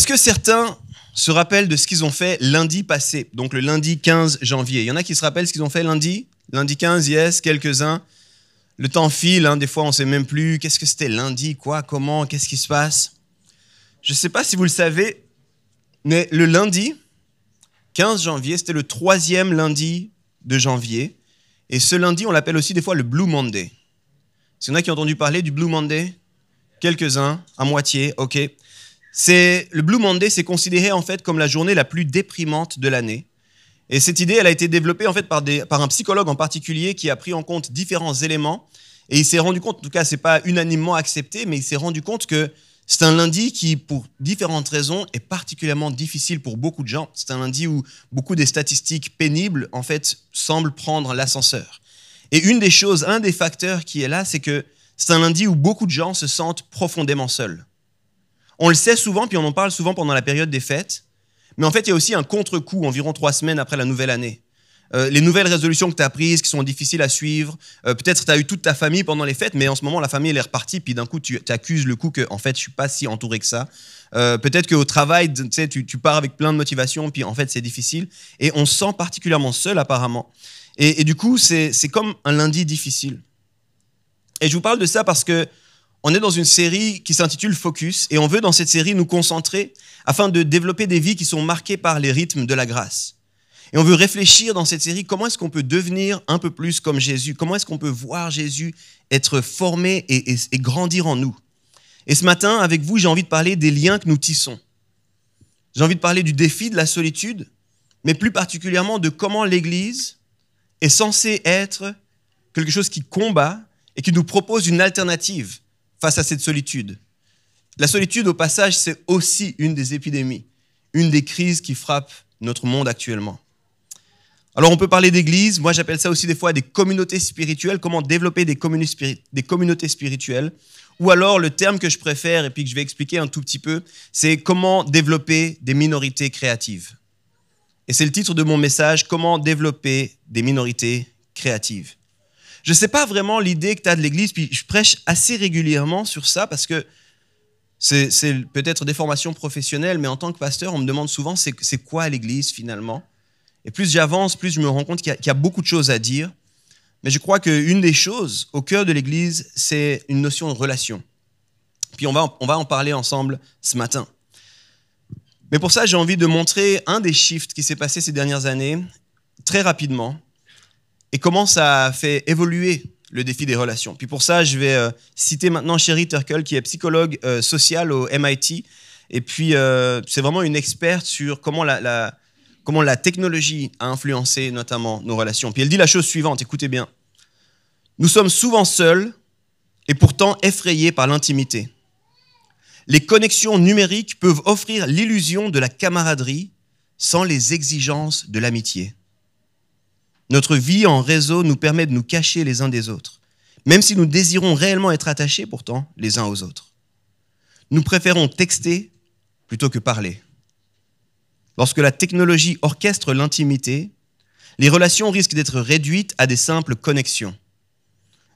Est-ce que certains se rappellent de ce qu'ils ont fait lundi passé, donc le lundi 15 janvier? Il y en a qui se rappellent ce qu'ils ont fait lundi? Lundi 15, yes, quelques-uns. Le temps file, hein, des fois on ne sait même plus qu'est-ce que c'était lundi, quoi, comment, qu'est-ce qui se passe. Je ne sais pas si vous le savez, mais le lundi 15 janvier, c'était le troisième lundi de janvier. Et ce lundi, on l'appelle aussi des fois le Blue Monday. Est-ce qu'il y en a qui ont entendu parler du Blue Monday? Quelques-uns, à moitié, ok. Le Blue Monday, c'est considéré en fait comme la journée la plus déprimante de l'année. Et cette idée, elle a été développée en fait par, par un psychologue en particulier qui a pris en compte différents éléments. Et il s'est rendu compte, en tout cas, c'est pas unanimement accepté, mais il s'est rendu compte que c'est un lundi qui, pour différentes raisons, est particulièrement difficile pour beaucoup de gens. C'est un lundi où beaucoup des statistiques pénibles, en fait, semblent prendre l'ascenseur. Et une des choses, un des facteurs qui est là, c'est que c'est un lundi où beaucoup de gens se sentent profondément seuls. On le sait souvent, puis on en parle souvent pendant la période des fêtes. Mais en fait, il y a aussi un contre-coup environ trois semaines après la nouvelle année. Euh, les nouvelles résolutions que tu as prises, qui sont difficiles à suivre. Euh, peut-être tu as eu toute ta famille pendant les fêtes, mais en ce moment, la famille, elle est repartie, puis d'un coup, tu accuses le coup que, en fait, je suis pas si entouré que ça. Euh, peut-être qu'au travail, tu, tu pars avec plein de motivation, puis en fait, c'est difficile. Et on se sent particulièrement seul, apparemment. Et, et du coup, c'est comme un lundi difficile. Et je vous parle de ça parce que on est dans une série qui s'intitule Focus et on veut dans cette série nous concentrer afin de développer des vies qui sont marquées par les rythmes de la grâce. Et on veut réfléchir dans cette série comment est-ce qu'on peut devenir un peu plus comme Jésus, comment est-ce qu'on peut voir Jésus être formé et, grandir en nous? Et ce matin, avec vous, j'ai envie de parler des liens que nous tissons. J'ai envie de parler du défi de la solitude, mais plus particulièrement de comment l'Église est censée être quelque chose qui combat et qui nous propose une alternative face à cette solitude. La solitude, au passage, c'est aussi une des épidémies, une des crises qui frappent notre monde actuellement. Alors on peut parler d'église, moi j'appelle ça aussi des fois des communautés spirituelles, comment développer des, des, communautés spirituelles? Ou alors le terme que je préfère et puis que je vais expliquer un tout petit peu, c'est comment développer des minorités créatives. Et c'est le titre de mon message, comment développer des minorités créatives. Je ne sais pas vraiment l'idée que tu as de l'Église, puis je prêche assez régulièrement sur ça parce que c'est peut-être des formations professionnelles, mais en tant que pasteur, on me demande souvent c'est quoi l'Église finalement? Et plus j'avance, plus je me rends compte qu'il y, a beaucoup de choses à dire. Mais je crois qu'une des choses au cœur de l'Église, c'est une notion de relation. Puis on va, on va en parler ensemble ce matin. Mais pour ça, j'ai envie de montrer un des shifts qui s'est passé ces dernières années, très rapidement, et comment ça a fait évoluer le défi des relations. Puis pour ça, je vais euh, citer maintenant Sherry Turkle, qui est psychologue euh, social au MIT. Et puis, euh, c'est vraiment une experte sur comment la, comment la technologie a influencé notamment nos relations. Puis elle dit la chose suivante, écoutez bien. Nous sommes souvent seuls et pourtant effrayés par l'intimité. Les connexions numériques peuvent offrir l'illusion de la camaraderie sans les exigences de l'amitié. Notre vie en réseau nous permet de nous cacher les uns des autres, même si nous désirons réellement être attachés pourtant les uns aux autres. Nous préférons texter plutôt que parler. Lorsque la technologie orchestre l'intimité, les relations risquent d'être réduites à des simples connexions.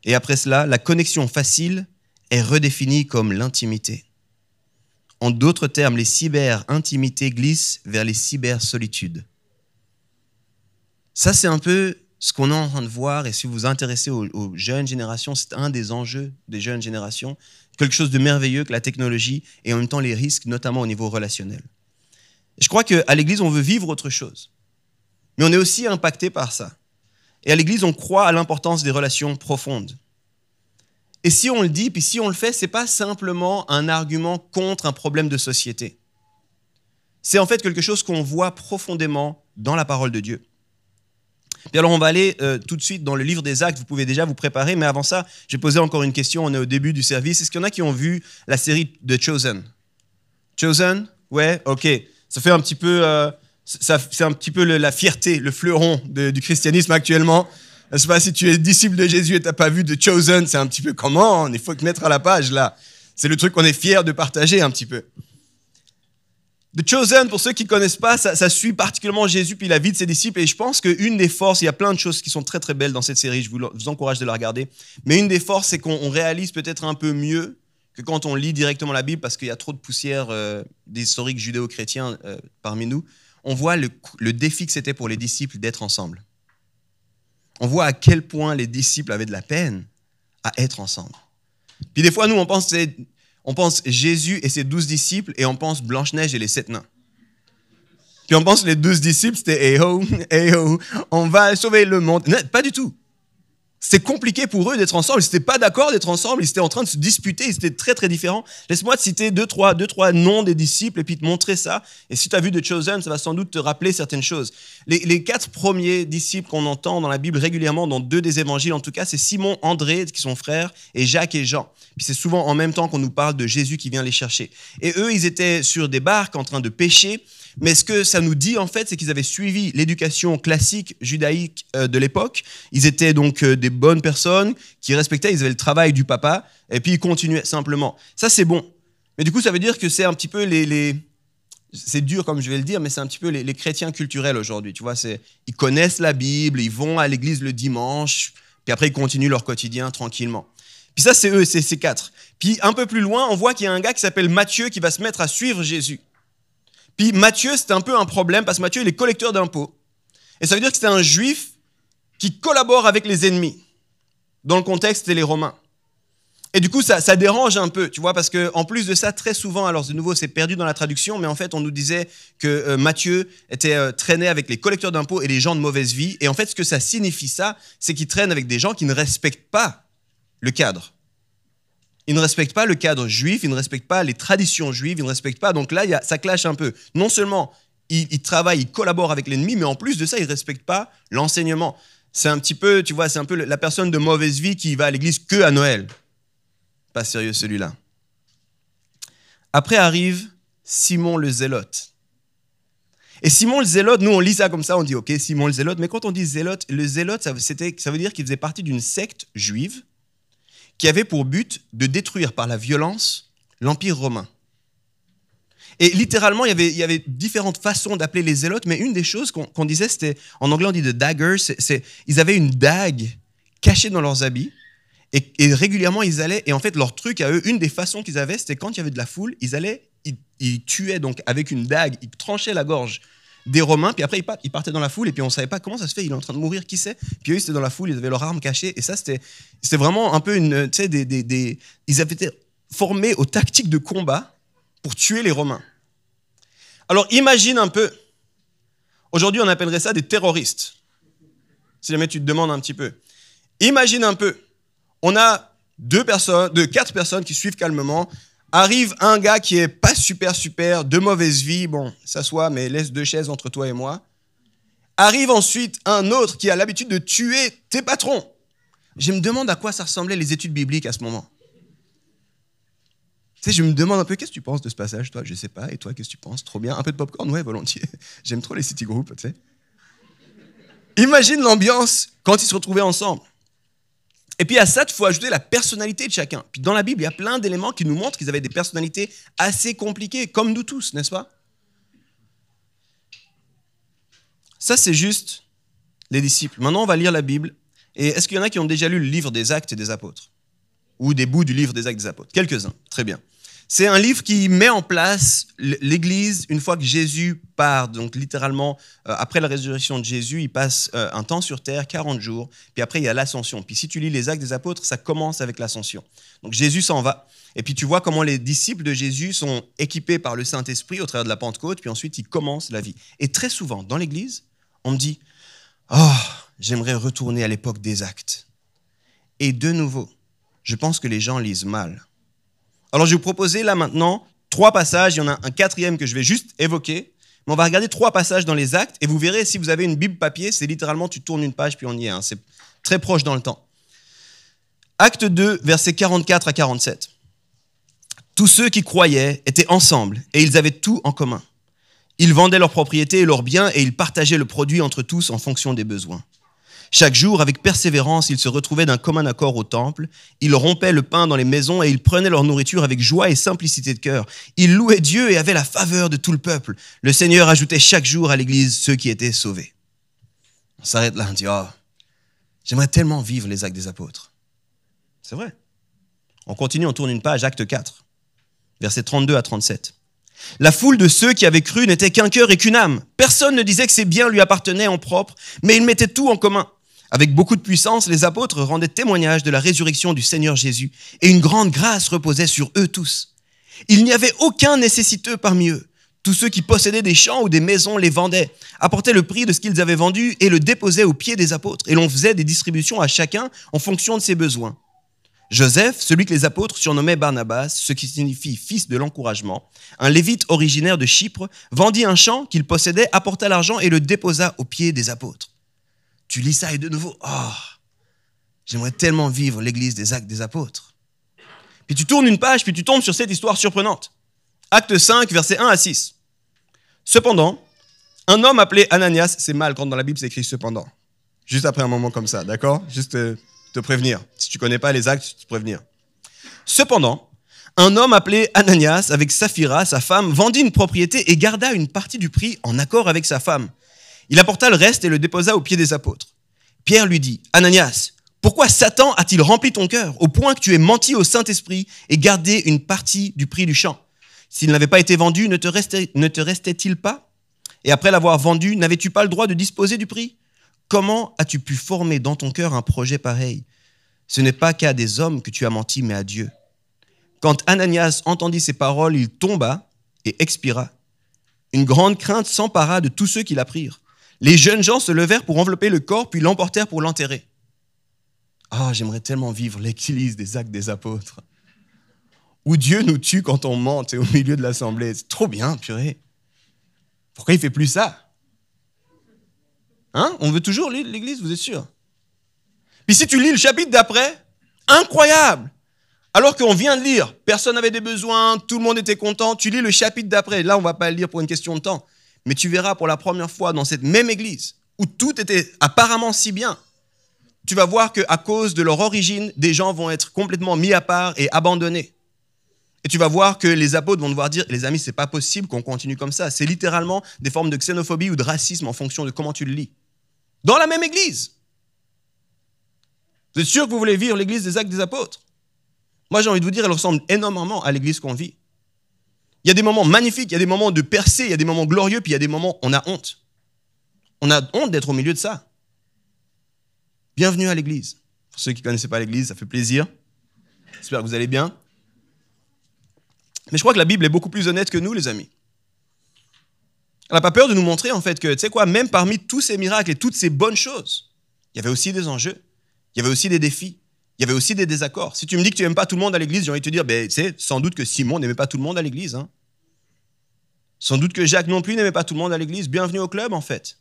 Et après cela, la connexion facile est redéfinie comme l'intimité. En d'autres termes, les cyber-intimités glissent vers les cyber-solitudes. Ça, c'est un peu ce qu'on est en train de voir. Et si vous vous intéressez aux, jeunes générations, c'est un des enjeux des jeunes générations. Quelque chose de merveilleux que la technologie et en même temps les risques, notamment au niveau relationnel. je crois qu'à l'Église, on veut vivre autre chose. Mais on est aussi impacté par ça. Et à l'Église, on croit à l'importance des relations profondes. Et si on le dit, puis si on le fait, ce n'est pas simplement un argument contre un problème de société. C'est en fait quelque chose qu'on voit profondément dans la parole de Dieu. Puis alors on va aller euh, tout de suite dans le livre des actes, vous pouvez déjà vous préparer, mais avant ça, j'ai posé encore une question, on est au début du service. Est-ce qu'il y en a qui ont vu la série de Chosen? Chosen? Ouais, ok. Ça fait un petit peu, euh, ça, c'est un petit peu la fierté, le fleuron du christianisme actuellement. Je sais pas si tu es disciple de Jésus et t'as pas vu de Chosen, c'est un petit peu comment Il faut te mettre à la page là. C'est le truc qu'on est fier de partager un petit peu. The Chosen, pour ceux qui ne connaissent pas, ça, suit particulièrement Jésus puis la vie de ses disciples. Et je pense qu'une des forces, il y a plein de choses qui sont très très belles dans cette série, je vous, encourage de la regarder. Mais une des forces, c'est qu'on on réalise peut-être un peu mieux que quand on lit directement la Bible, parce qu'il y a trop de poussière euh, d'historiques judéo-chrétiens euh, parmi nous. On voit le, le défi que c'était pour les disciples d'être ensemble. On voit à quel point les disciples avaient de la peine à être ensemble. Puis des fois, nous, on pense, c'est- on pense Jésus et ses douze disciples et on pense Blanche-Neige et les sept nains. Puis on pense les douze disciples, c'était eh oh, eh oh, on va sauver le monde. Non, pas du tout. C'était compliqué pour eux d'être ensemble. Ils n'étaient pas d'accord d'être ensemble. Ils étaient en train de se disputer. Ils étaient très, très différents. Laisse-moi te citer deux trois, deux, trois noms des disciples et puis te montrer ça. Et si tu as vu The Chosen, ça va sans doute te rappeler certaines choses. Les, les quatre premiers disciples qu'on entend dans la Bible régulièrement, dans deux des évangiles en tout cas, c'est Simon, André, qui sont frères, et Jacques et Jean. Puis c'est souvent en même temps qu'on nous parle de Jésus qui vient les chercher. Et eux, ils étaient sur des barques en train de pêcher. Mais ce que ça nous dit en fait, c'est qu'ils avaient suivi l'éducation classique judaïque euh, de l'époque. Ils étaient donc euh, des bonnes personnes qui respectaient, ils avaient le travail du papa, et puis ils continuaient simplement. Ça, c'est bon. Mais du coup, ça veut dire que c'est un petit peu les... les- c'est dur comme je vais le dire, mais c'est un petit peu les, chrétiens culturels aujourd'hui. Tu vois, c'est ils connaissent la Bible, ils vont à l'église le dimanche, puis après ils continuent leur quotidien tranquillement. Puis ça, c'est eux, c'est ces quatre. Puis un peu plus loin, on voit qu'il y a un gars qui s'appelle Matthieu qui va se mettre à suivre Jésus. Puis Matthieu, c'était un peu un problème parce que Matthieu, il est collecteur d'impôts. Et ça veut dire que c'était un juif qui collabore avec les ennemis. Dans le contexte, c'était les Romains. Et du coup, ça, ça dérange un peu, tu vois, parce que en plus de ça, très souvent, alors de nouveau, c'est perdu dans la traduction, mais en fait, on nous disait que euh, Matthieu était euh, traîné avec les collecteurs d'impôts et les gens de mauvaise vie. Et en fait, ce que ça signifie, ça, c'est qu'il traîne avec des gens qui ne respectent pas le cadre. Ils ne respectent pas le cadre juif, ils ne respectent pas les traditions juives, ils ne respectent pas. Donc là, il ça clash un peu. Non seulement ils, ils travaillent, ils collaborent avec l'ennemi, mais en plus de ça, ils ne respectent pas l'enseignement. C'est un petit peu, tu vois, c'est un peu la personne de mauvaise vie qui va à l'église que à Noël. Pas sérieux celui-là. Après arrive Simon le Zélote. Et Simon le Zélote, nous on lit ça comme ça, on dit ok, Simon le Zélote, mais quand on dit Zélote, le Zélote, ça, ça veut dire qu'il faisait partie d'une secte juive qui avait pour but de détruire par la violence l'Empire romain. Et littéralement, il y avait, différentes façons d'appeler les zélotes, mais une des choses qu'on disait, c'était, en anglais on dit de dagger, c'est, ils avaient une dague cachée dans leurs habits, et, régulièrement ils allaient, et en fait leur truc à eux, une des façons qu'ils avaient, c'était quand il y avait de la foule, ils allaient, ils, tuaient donc avec une dague, ils tranchaient la gorge des Romains, puis après ils partaient dans la foule, et puis on savait pas comment ça se fait, il est en train de mourir, qui sait Puis eux, ils étaient dans la foule, ils avaient leurs armes cachées, et ça c'était, vraiment un peu une, tu sais, des, des- ils avaient été formés aux tactiques de combat pour tuer les Romains. Alors imagine un peu, aujourd'hui on appellerait ça des terroristes, si jamais tu te demandes un petit peu. Imagine un peu, on a deux personnes, deux, quatre personnes qui suivent calmement, arrive un gars qui est pas super super, de mauvaise vie, bon, s'assoit mais laisse deux chaises entre toi et moi. Arrive ensuite un autre qui a l'habitude de tuer tes patrons. Je me demande à quoi ça ressemblait les études bibliques à ce moment. Je me demande un peu, qu'est-ce que tu penses de ce passage, toi? Je sais pas. Et toi, qu'est-ce que tu penses? Trop bien. Un peu de popcorn? Ouais, volontiers. J'aime trop les city groups, tu sais. Imagine l'ambiance quand ils se retrouvaient ensemble. Et puis à ça, il faut ajouter la personnalité de chacun. Puis dans la Bible, il y a plein d'éléments qui nous montrent qu'ils avaient des personnalités assez compliquées, comme nous tous, n'est-ce pas? Ça, c'est juste les disciples. Maintenant, on va lire la Bible. Et est-ce qu'il y en a qui ont déjà lu le livre des Actes des Apôtres? Ou des bouts du livre des Actes des Apôtres? Quelques-uns, très bien. C'est un livre qui met en place l'Église une fois que Jésus part. Donc littéralement, euh, après la résurrection de Jésus, il passe euh, un temps sur terre, 40 jours, puis après il y a l'ascension. Puis si tu lis les actes des apôtres, ça commence avec l'ascension. Donc Jésus s'en va. Et puis tu vois comment les disciples de Jésus sont équipés par le Saint-Esprit au travers de la Pentecôte, puis ensuite ils commencent la vie. Et très souvent, dans l'Église, on me dit, oh, j'aimerais retourner à l'époque des actes. Et de nouveau, je pense que les gens lisent mal. Alors je vais vous proposer là maintenant trois passages. Il y en a un quatrième que je vais juste évoquer. Mais on va regarder trois passages dans les actes et vous verrez si vous avez une Bible papier, c'est littéralement tu tournes une page puis on y est. hein. C'est très proche dans le temps. Acte 2, versets 44 à 47. Tous ceux qui croyaient étaient ensemble et ils avaient tout en commun. Ils vendaient leurs propriétés et leurs biens et ils partageaient le produit entre tous en fonction des besoins. Chaque jour, avec persévérance, ils se retrouvaient d'un commun accord au temple. Ils rompaient le pain dans les maisons et ils prenaient leur nourriture avec joie et simplicité de cœur. Ils louaient Dieu et avaient la faveur de tout le peuple. Le Seigneur ajoutait chaque jour à l'Église ceux qui étaient sauvés. On s'arrête là, on dit, oh, j'aimerais tellement vivre les actes des apôtres. C'est vrai. On continue, on tourne une page, acte 4, versets 32 à 37. La foule de ceux qui avaient cru n'était qu'un cœur et qu'une âme. Personne ne disait que ses biens lui appartenaient en propre, mais ils mettaient tout en commun. Avec beaucoup de puissance, les apôtres rendaient témoignage de la résurrection du Seigneur Jésus, et une grande grâce reposait sur eux tous. Il n'y avait aucun nécessiteux parmi eux. Tous ceux qui possédaient des champs ou des maisons les vendaient, apportaient le prix de ce qu'ils avaient vendu et le déposaient aux pieds des apôtres, et l'on faisait des distributions à chacun en fonction de ses besoins. Joseph, celui que les apôtres surnommaient Barnabas, ce qui signifie fils de l'encouragement, un lévite originaire de Chypre, vendit un champ qu'il possédait, apporta l'argent et le déposa aux pieds des apôtres. Tu lis ça et de nouveau, oh, j'aimerais tellement vivre l'église des actes des apôtres. Puis tu tournes une page, puis tu tombes sur cette histoire surprenante. Acte 5, versets 1 à 6. Cependant, un homme appelé Ananias, c'est mal quand dans la Bible c'est écrit cependant. Juste après un moment comme ça, d'accord? Juste euh, te prévenir. Si tu connais pas les actes, te prévenir. Cependant, un homme appelé Ananias, avec Saphira, sa femme, vendit une propriété et garda une partie du prix en accord avec sa femme. Il apporta le reste et le déposa aux pieds des apôtres. Pierre lui dit, Ananias, pourquoi Satan a-t-il rempli ton cœur au point que tu aies menti au Saint-Esprit et gardé une partie du prix du champ? S'il n'avait pas été vendu, ne te, restait-il pas? Et après l'avoir vendu, n'avais-tu pas le droit de disposer du prix? Comment as-tu pu former dans ton cœur un projet pareil? Ce n'est pas qu'à des hommes que tu as menti, mais à Dieu. Quand Ananias entendit ces paroles, il tomba et expira. Une grande crainte s'empara de tous ceux qui l'apprirent. Les jeunes gens se levèrent pour envelopper le corps, puis l'emportèrent pour l'enterrer. Ah, j'aimerais tellement vivre l'église des actes des apôtres, où Dieu nous tue quand on ment au milieu de l'assemblée. C'est trop bien, purée. Pourquoi il fait plus ça? Hein? On veut toujours lire l'église, vous êtes sûr? Puis si tu lis le chapitre d'après, incroyable! Alors qu'on vient de lire, personne n'avait des besoins, tout le monde était content, tu lis le chapitre d'après, là on va pas le lire pour une question de temps, mais tu verras pour la première fois dans cette même église, où tout était apparemment si bien, tu vas voir qu'à cause de leur origine, des gens vont être complètement mis à part et abandonnés. Et tu vas voir que les apôtres vont devoir dire, les amis, c'est pas possible qu'on continue comme ça. C'est littéralement des formes de xénophobie ou de racisme en fonction de comment tu le lis. Dans la même église. Vous êtes sûr que vous voulez vivre l'église des actes des apôtres? Moi, j'ai envie de vous dire, elle ressemble énormément à l'église qu'on vit. Il y a des moments magnifiques, il y a des moments de percée, il y a des moments glorieux, puis il y a des moments on a honte. On a honte d'être au milieu de ça. Bienvenue à l'église. Pour ceux qui ne connaissaient pas l'église, ça fait plaisir. J'espère que vous allez bien. Mais je crois que la Bible est beaucoup plus honnête que nous, les amis. Elle n'a pas peur de nous montrer, en fait, que, tu sais quoi, même parmi tous ces miracles et toutes ces bonnes choses, il y avait aussi des enjeux, il y avait aussi des défis, il y avait aussi des désaccords. Si tu me dis que tu n'aimes pas tout le monde à l'église, j'ai envie de te dire, ben, sans doute que Simon n'aimait pas tout le monde à l'église. Hein. Sans doute que Jacques non plus n'aimait pas tout le monde à l'église. Bienvenue au club, en fait.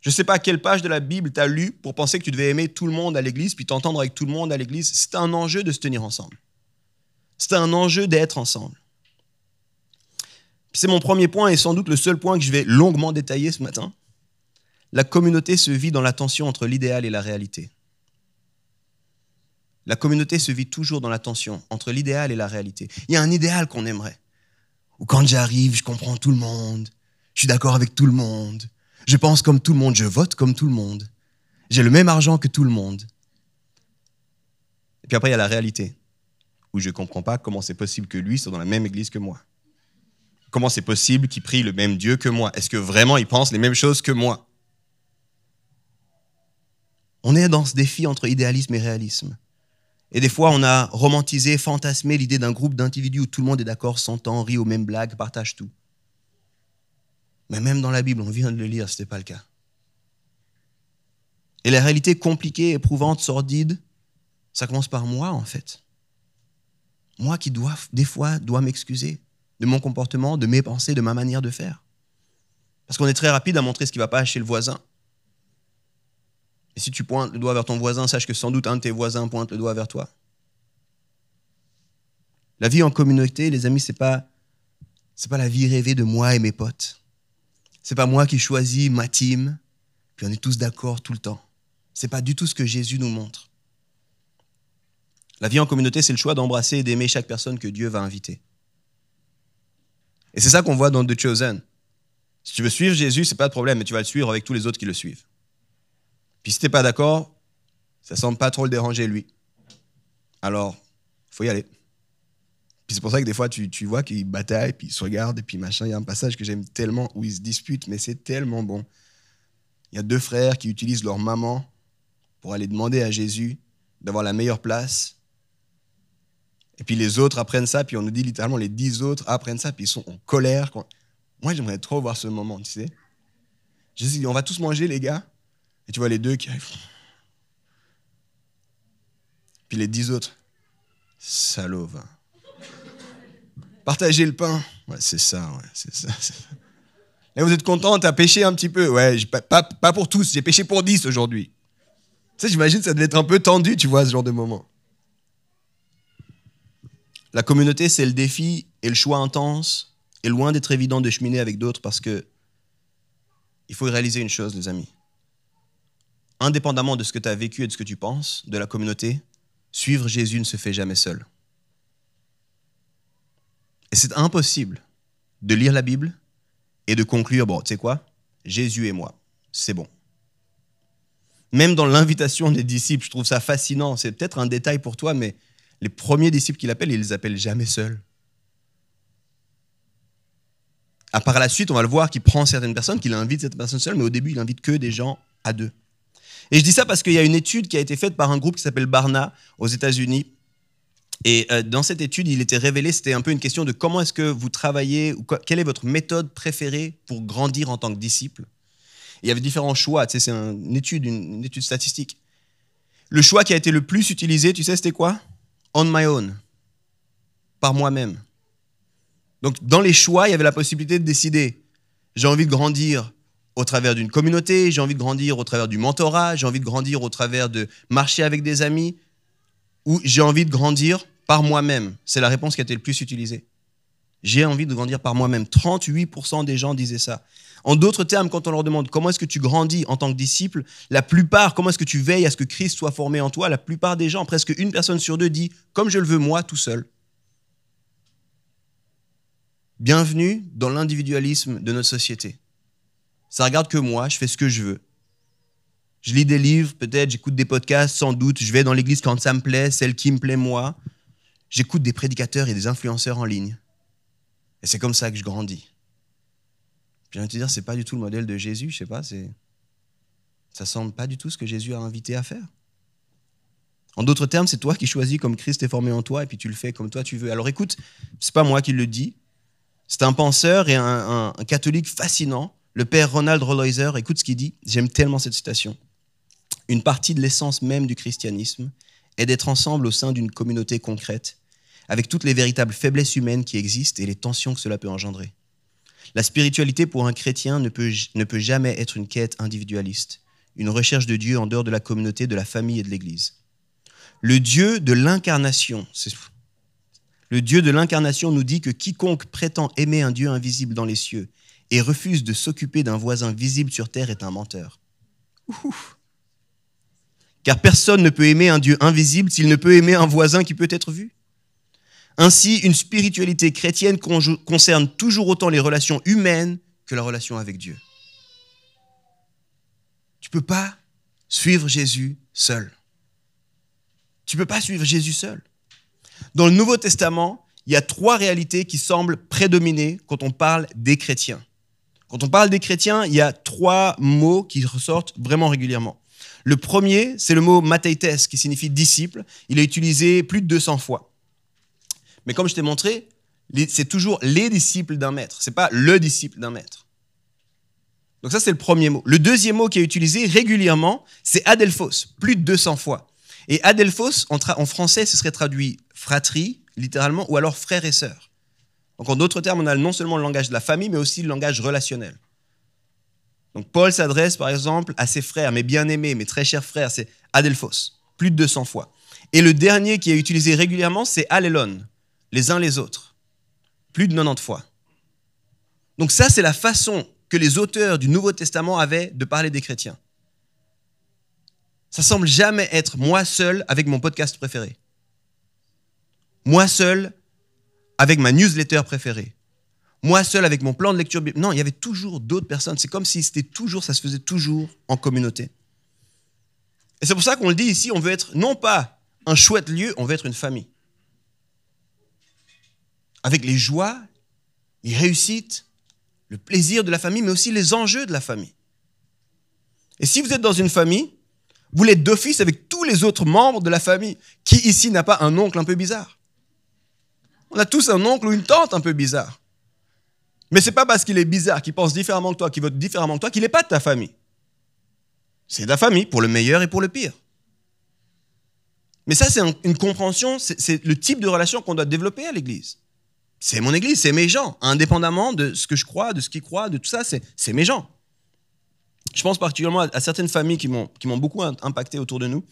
Je ne sais pas quelle page de la Bible tu as lu pour penser que tu devais aimer tout le monde à l'église, puis t'entendre avec tout le monde à l'église. C'est un enjeu de se tenir ensemble. C'est un enjeu d'être ensemble. C'est mon premier point et sans doute le seul point que je vais longuement détailler ce matin. La communauté se vit dans la tension entre l'idéal et la réalité. La communauté se vit toujours dans la tension entre l'idéal et la réalité. Il y a un idéal qu'on aimerait. Ou quand j'arrive, je comprends tout le monde, je suis d'accord avec tout le monde, je pense comme tout le monde, je vote comme tout le monde, j'ai le même argent que tout le monde. Et puis après, il y a la réalité, où je ne comprends pas comment c'est possible que lui soit dans la même église que moi. Comment c'est possible qu'il prie le même Dieu que moi? Est-ce que vraiment il pense les mêmes choses que moi? On est dans ce défi entre idéalisme et réalisme. Et des fois, on a romantisé, fantasmé l'idée d'un groupe d'individus où tout le monde est d'accord, s'entend, rit aux mêmes blagues, partage tout. Mais même dans la Bible, on vient de le lire, ce n'était pas le cas. Et la réalité compliquée, éprouvante, sordide, ça commence par moi, en fait. Moi qui dois, des fois, dois m'excuser de mon comportement, de mes pensées, de ma manière de faire. Parce qu'on est très rapide à montrer ce qui ne va pas chez le voisin. Et si tu pointes le doigt vers ton voisin, sache que sans doute un de tes voisins pointe le doigt vers toi. La vie en communauté, les amis, c'est pas c'est pas la vie rêvée de moi et mes potes. C'est pas moi qui choisis ma team, puis on est tous d'accord tout le temps. C'est pas du tout ce que Jésus nous montre. La vie en communauté, c'est le choix d'embrasser et d'aimer chaque personne que Dieu va inviter. Et c'est ça qu'on voit dans The Chosen. Si tu veux suivre Jésus, c'est pas de problème, mais tu vas le suivre avec tous les autres qui le suivent. Puis si t'es pas d'accord, ça semble pas trop le déranger lui. Alors, faut y aller. Puis c'est pour ça que des fois, tu, tu vois qu'ils bataillent, puis ils se regardent, et puis machin. Il y a un passage que j'aime tellement où ils se disputent, mais c'est tellement bon. Il y a deux frères qui utilisent leur maman pour aller demander à Jésus d'avoir la meilleure place. Et puis les autres apprennent ça, puis on nous dit littéralement les dix autres apprennent ça, puis ils sont en colère. Moi, j'aimerais trop voir ce moment, tu sais. Jésus dit, on va tous manger, les gars. Et tu vois les deux qui arrivent. Puis les dix autres, salaud, va. Partagez le pain. Ouais, c'est ça, ouais, c'est ça. Vous êtes content, t'as pêché un petit peu. Ouais, pas, pas pour tous, j'ai pêché pour dix aujourd'hui. Tu sais, j'imagine ça devait être un peu tendu, tu vois, ce genre de moment. La communauté, c'est le défi et le choix intense, et loin d'être évident de cheminer avec d'autres parce que il faut réaliser une chose, les amis. Indépendamment de ce que tu as vécu et de ce que tu penses de la communauté, suivre Jésus ne se fait jamais seul. Et c'est impossible de lire la Bible et de conclure, bon, tu sais quoi, Jésus et moi, c'est bon. Même dans l'invitation des disciples, je trouve ça fascinant. C'est peut-être un détail pour toi, mais les premiers disciples qu'il appelle, il les appelle jamais seuls. À par la suite, on va le voir qu'il prend certaines personnes, qu'il invite cette personne seule, mais au début, il invite que des gens à deux. Et je dis ça parce qu'il y a une étude qui a été faite par un groupe qui s'appelle Barna aux États-Unis. Et euh, dans cette étude, il était révélé, c'était un peu une question de comment est-ce que vous travaillez, ou quelle est votre méthode préférée pour grandir en tant que disciple. il y avait différents choix, tu sais, c'est une étude, une étude statistique. Le choix qui a été le plus utilisé, tu sais, c'était quoi? On my own, par moi-même. Donc dans les choix, il y avait la possibilité de décider, j'ai envie de grandir au travers d'une communauté, j'ai envie de grandir au travers du mentorat, j'ai envie de grandir au travers de marcher avec des amis, ou j'ai envie de grandir par moi-même. C'est la réponse qui a été le plus utilisée. J'ai envie de grandir par moi-même. 38% des gens disaient ça. En d'autres termes, quand on leur demande comment est-ce que tu grandis en tant que disciple, la plupart, comment est-ce que tu veilles à ce que Christ soit formé en toi, la plupart des gens, presque une personne sur deux dit, comme je le veux moi, tout seul. Bienvenue dans l'individualisme de notre société. Ça regarde que moi, je fais ce que je veux. Je lis des livres, peut-être, j'écoute des podcasts, sans doute, je vais dans l'église quand ça me plaît, celle qui me plaît moi. J'écoute des prédicateurs et des influenceurs en ligne. Et c'est comme ça que je grandis. Je viens te dire, c'est pas du tout le modèle de Jésus, je sais pas, c'est ça semble pas du tout ce que Jésus a invité à faire. En d'autres termes, c'est toi qui choisis comme Christ est formé en toi et puis tu le fais comme toi tu veux. Alors écoute, c'est pas moi qui le dis, c'est un penseur et un, catholique fascinant, le père Ronald Rolheiser. Écoute ce qu'il dit. J'aime tellement cette citation. Une partie de l'essence même du christianisme est d'être ensemble au sein d'une communauté concrète, avec toutes les véritables faiblesses humaines qui existent et les tensions que cela peut engendrer. La spiritualité pour un chrétien ne peut, ne peut jamais être une quête individualiste, une recherche de Dieu en dehors de la communauté, de la famille et de l'Église. Le Dieu de l'incarnation, le Dieu de l'incarnation nous dit que quiconque prétend aimer un Dieu invisible dans les cieux et refuse de s'occuper d'un voisin visible sur terre est un menteur. Car personne ne peut aimer un Dieu invisible s'il ne peut aimer un voisin qui peut être vu. Ainsi, une spiritualité chrétienne concerne toujours autant les relations humaines que la relation avec Dieu. Tu ne peux pas suivre Jésus seul. Tu ne peux pas suivre Jésus seul. Dans le Nouveau Testament, il y a trois réalités qui semblent prédominer quand on parle des chrétiens. Quand on parle des chrétiens, il y a trois mots qui ressortent vraiment régulièrement. Le premier, c'est le mot matheites, qui signifie disciple. Il est utilisé plus de 200 fois. Mais comme je t'ai montré, c'est toujours les disciples d'un maître. C'est pas le disciple d'un maître. Donc ça, c'est le premier mot. Le deuxième mot qui est utilisé régulièrement, c'est adelphos, plus de 200 fois. Et adelphos, en, français, ce serait traduit fratrie, littéralement, ou alors frère et sœur. Donc en d'autres termes, on a non seulement le langage de la famille, mais aussi le langage relationnel. Donc Paul s'adresse par exemple à ses frères, mes bien-aimés, mes très chers frères, c'est adelphos, plus de 200 fois. Et le dernier qui est utilisé régulièrement, c'est allelon, les uns les autres. Plus de 90 fois. Donc ça, c'est la façon que les auteurs du Nouveau Testament avaient de parler des chrétiens. Ça semble jamais être moi seul avec mon podcast préféré. Moi seul avec ma newsletter préférée. Moi seul avec mon plan de lecture biblique. Non, il y avait toujours d'autres personnes. C'est comme si c'était toujours, ça se faisait toujours en communauté. Et c'est pour ça qu'on le dit ici, on veut être non pas un chouette lieu, on veut être une famille. Avec les joies, les réussites, le plaisir de la famille, mais aussi les enjeux de la famille. Et si vous êtes dans une famille, vous l'êtes d'office avec tous les autres membres de la famille. Qui ici n'a pas un oncle un peu bizarre? On a tous un oncle ou une tante un peu bizarre. Mais c'est pas parce qu'il est bizarre, qu'il pense différemment que toi, qu'il vote différemment que toi, qu'il n'est pas de ta famille. C'est ta famille, pour le meilleur et pour le pire. Mais ça, c'est une compréhension, c'est le type de relation qu'on doit développer à l'Église. C'est mon Église, c'est mes gens, indépendamment de ce que je crois, de ce qu'ils croient, de tout ça, c'est mes gens. Je pense particulièrement à, certaines familles qui m'ont beaucoup impacté autour de nous.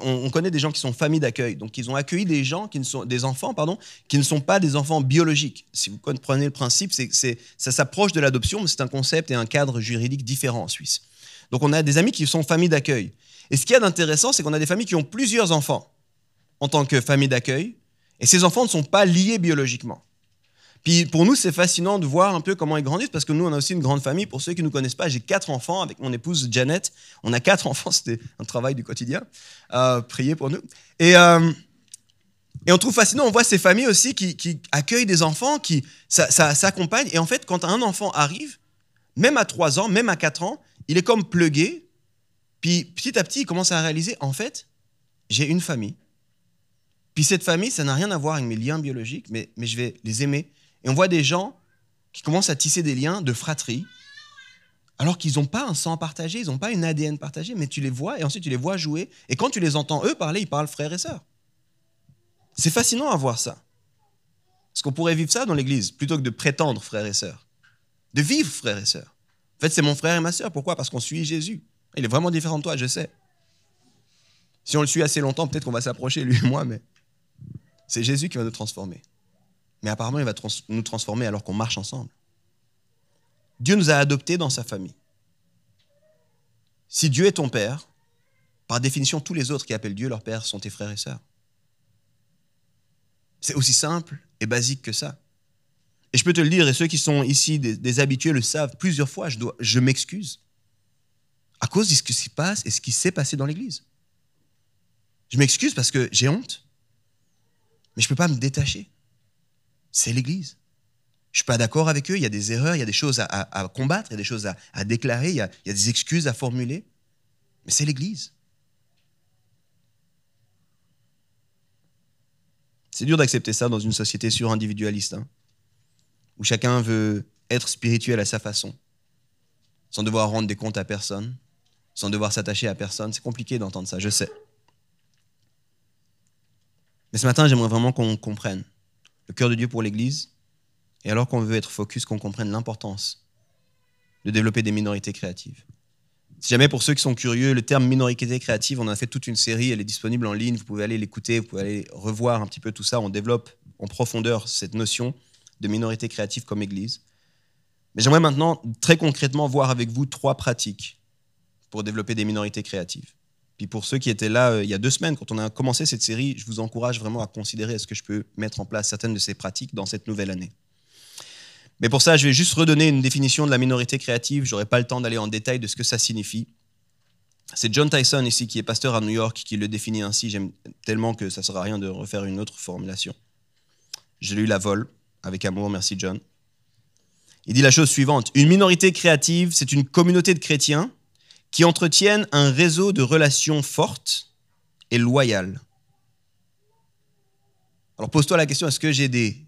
On, connaît des gens qui sont familles d'accueil, donc ils ont accueilli des gens qui ne sont des enfants, pardon, qui ne sont pas des enfants biologiques. Si vous comprenez le principe, c'est ça s'approche de l'adoption, mais c'est un concept et un cadre juridique différent en Suisse. Donc on a des amis qui sont familles d'accueil. Et ce qu'il y a d'intéressant, c'est qu'on a des familles qui ont plusieurs enfants en tant que famille d'accueil, et ces enfants ne sont pas liés biologiquement. Puis pour nous, c'est fascinant de voir un peu comment ils grandissent, parce que nous, on a aussi une grande famille. Pour ceux qui ne nous connaissent pas, j'ai quatre enfants avec mon épouse Janet. On a quatre enfants, c'était un travail du quotidien. Euh, priez pour nous. Et, euh, et on trouve fascinant, on voit ces familles aussi qui, accueillent des enfants, qui s'accompagnent. Et en fait, quand un enfant arrive, même à trois ans, même à quatre ans, il est comme plugué. Puis petit à petit, il commence à réaliser, en fait, j'ai une famille. Puis cette famille, ça n'a rien à voir avec mes liens biologiques, mais, mais je vais les aimer. Et on voit des gens qui commencent à tisser des liens de fratrie, alors qu'ils n'ont pas un sang partagé, ils n'ont pas une ADN partagée, mais tu les vois et ensuite tu les vois jouer. Et quand tu les entends eux parler, ils parlent frères et sœurs. C'est fascinant à voir ça. Parce qu'on pourrait vivre ça dans l'Église, plutôt que de prétendre frères et sœurs. De vivre frères et sœurs. En fait, c'est mon frère et ma sœur. Pourquoi? Parce qu'on suit Jésus. Il est vraiment différent de toi, je sais. Si on le suit assez longtemps, peut-être qu'on va s'approcher, lui et moi, mais c'est Jésus qui va nous transformer. Mais apparemment, il va nous transformer alors qu'on marche ensemble. Dieu nous a adoptés dans sa famille. Si Dieu est ton père, par définition, tous les autres qui appellent Dieu leur père sont tes frères et sœurs. C'est aussi simple et basique que ça. Et je peux te le dire, et ceux qui sont ici, des, habitués, le savent, plusieurs fois, je, je m'excuse à cause de ce qui se passe et ce qui s'est passé dans l'Église. Je m'excuse parce que j'ai honte, mais je ne peux pas me détacher. C'est l'Église. Je ne suis pas d'accord avec eux, il y a des erreurs, il y a des choses à, combattre, il y a des choses à, déclarer, il y, a, des excuses à formuler, mais c'est l'Église. C'est dur d'accepter ça dans une société surindividualiste. Hein où chacun veut être spirituel à sa façon, sans devoir rendre des comptes à personne, sans devoir s'attacher à personne. C'est compliqué d'entendre ça, je sais. Mais ce matin, j'aimerais vraiment qu'on comprenne le cœur de Dieu pour l'Église, et alors qu'on veut être focus, qu'on comprenne l'importance de développer des minorités créatives. Si jamais pour ceux qui sont curieux, le terme minorité créative, on a fait toute une série, elle est disponible en ligne, vous pouvez aller l'écouter, vous pouvez aller revoir un petit peu tout ça, on développe en profondeur cette notion de minorités créatives comme Église. Mais j'aimerais maintenant très concrètement voir avec vous trois pratiques pour développer des minorités créatives. Puis pour ceux qui étaient là euh, il y a deux semaines, quand on a commencé cette série, je vous encourage vraiment à considérer est-ce que je peux mettre en place certaines de ces pratiques dans cette nouvelle année. Mais pour ça, je vais juste redonner une définition de la minorité créative. Je n'aurai pas le temps d'aller en détail de ce que ça signifie. C'est John Tyson ici, qui est pasteur à New York, qui le définit ainsi. J'aime tellement que ça ne sera rien de refaire une autre formulation. J'ai lu la vol avec amour, merci John. Il dit la chose suivante, une minorité créative, c'est une communauté de chrétiens qui entretiennent un réseau de relations fortes et loyales. Alors pose-toi la question, est-ce que j'ai des